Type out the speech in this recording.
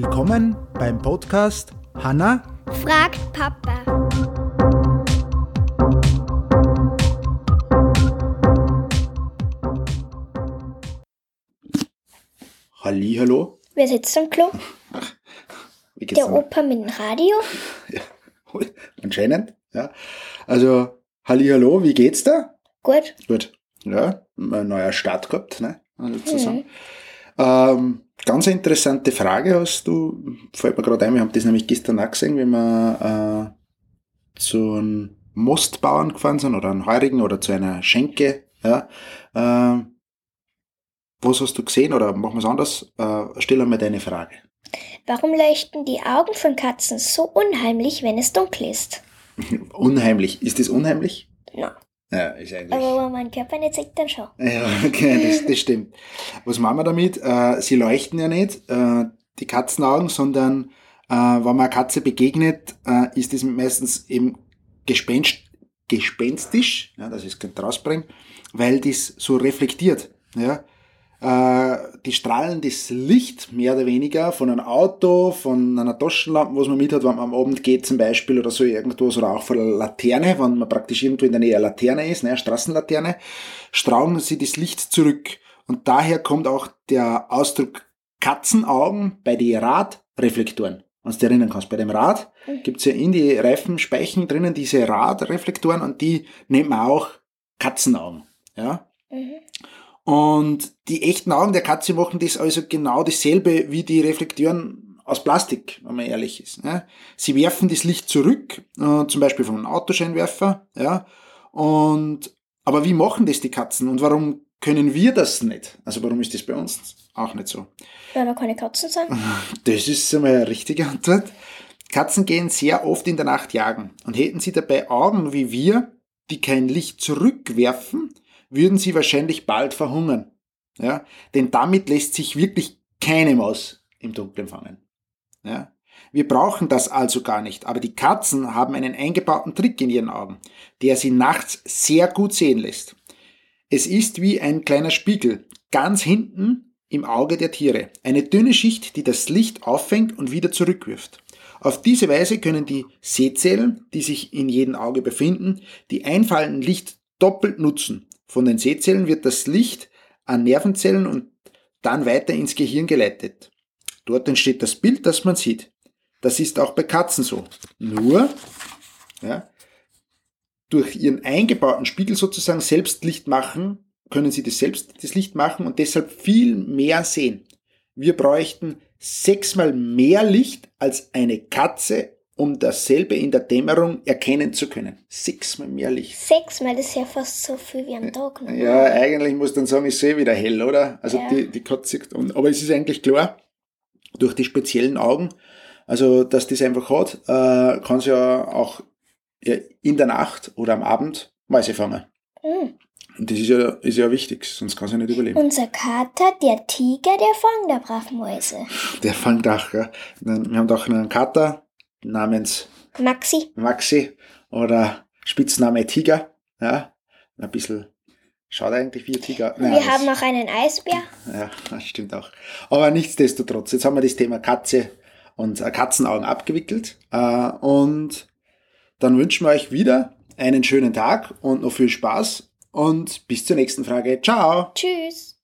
Willkommen beim Podcast Hanna fragt Papa. Hallo. Wer sitzt am Klo? Wie geht's Der? Opa mit dem Radio? Ja, anscheinend. Ja. Also, Hallo, wie geht's da? Gut. Gut. Ja, ein neuer Start gehabt, ne? Also zusammen. Ähm, ganz interessante Frage hast du, fällt mir gerade ein, wir haben das nämlich gestern auch gesehen, wenn wir äh, zu einem Mostbauern gefahren sind oder einem Heurigen oder zu einer Schenke. Ja. Äh, was hast du gesehen oder machen wir es anders? Äh, stell einmal deine Frage. Warum leuchten die Augen von Katzen so unheimlich, wenn es dunkel ist? Unheimlich. Ist das unheimlich? Na, Ja, ist eigentlich. aber wenn man Körper nicht sieht, dann schon. Ja, okay, das, das stimmt. Was machen wir damit? Äh, sie leuchten ja nicht, äh, die Katzenaugen, sondern äh, wenn man einer Katze begegnet, äh, ist das meistens eben gespenst, gespenstisch, ja, dass ich es rausbringe, weil das so reflektiert. Ja. Äh, die strahlen das Licht mehr oder weniger von einem Auto, von einer Taschenlampe, was man mit hat, wenn man am Abend geht zum Beispiel oder so irgendwas, oder auch von einer Laterne, wenn man praktisch irgendwo in der Nähe einer Laterne ist, ne, Straßenlaterne, strahlen sie das Licht zurück. Und daher kommt auch der Ausdruck Katzenaugen bei den Radreflektoren. Wenn du dich erinnern kannst, bei dem Rad gibt's ja in die Reifenspeichen drinnen diese Radreflektoren und die nennt man auch Katzenaugen. Ja? Mhm. Und die echten Augen der Katze machen das also genau dasselbe wie die Reflektoren aus Plastik, wenn man ehrlich ist. Ja. Sie werfen das Licht zurück, äh, zum Beispiel von einem Autoscheinwerfer. Ja. Und, aber wie machen das die Katzen und warum können wir das nicht? Also warum ist das bei uns auch nicht so? Weil wir keine Katzen sind. Das ist einmal eine richtige Antwort. Katzen gehen sehr oft in der Nacht jagen und hätten sie dabei Augen wie wir, die kein Licht zurückwerfen, würden sie wahrscheinlich bald verhungern. Ja? Denn damit lässt sich wirklich keine Maus im Dunkeln fangen. Ja? Wir brauchen das also gar nicht, aber die Katzen haben einen eingebauten Trick in ihren Augen, der sie nachts sehr gut sehen lässt. Es ist wie ein kleiner Spiegel, ganz hinten im Auge der Tiere. Eine dünne Schicht, die das Licht auffängt und wieder zurückwirft. Auf diese Weise können die Sehzellen, die sich in jedem Auge befinden, die einfallenden Licht doppelt nutzen. Von den Sehzellen wird das Licht an Nervenzellen und dann weiter ins Gehirn geleitet. Dort entsteht das Bild, das man sieht. Das ist auch bei Katzen so. Nur, ja, durch ihren eingebauten Spiegel sozusagen selbst Licht machen, können sie das selbst das Licht machen und deshalb viel mehr sehen. Wir bräuchten sechsmal mehr Licht als eine Katze, um dasselbe in der Dämmerung erkennen zu können. Sechsmal mehr Licht. Sechsmal das ist ja fast so viel wie am Tag. Ne? Ja, eigentlich muss dann sagen, ist eh wieder hell, oder? Also Ja. die, die Katze, und, aber es ist eigentlich klar, durch die speziellen Augen, also dass das einfach hat, äh, kann sie ja auch ja, in der Nacht oder am Abend Mäuse fangen. Mhm. Und das ist ja, ist ja wichtig, sonst kann sie nicht überleben. Unser Kater, der Tiger, der fängt da brav Mäuse. Der fängt auch, ja. Wir haben doch einen Kater namens Maxi, Maxi oder Spitzname Tiger, ja. Ein bisschen, schaut eigentlich wie ein Tiger. Nein, wir haben auch einen Eisbär. Ja, das stimmt auch. Aber nichtsdestotrotz, jetzt haben wir das Thema Katze und äh, Katzenaugen abgewickelt. Äh, und dann wünschen wir euch wieder einen schönen Tag und noch viel Spaß. Und bis zur nächsten Frage. Ciao! Tschüss.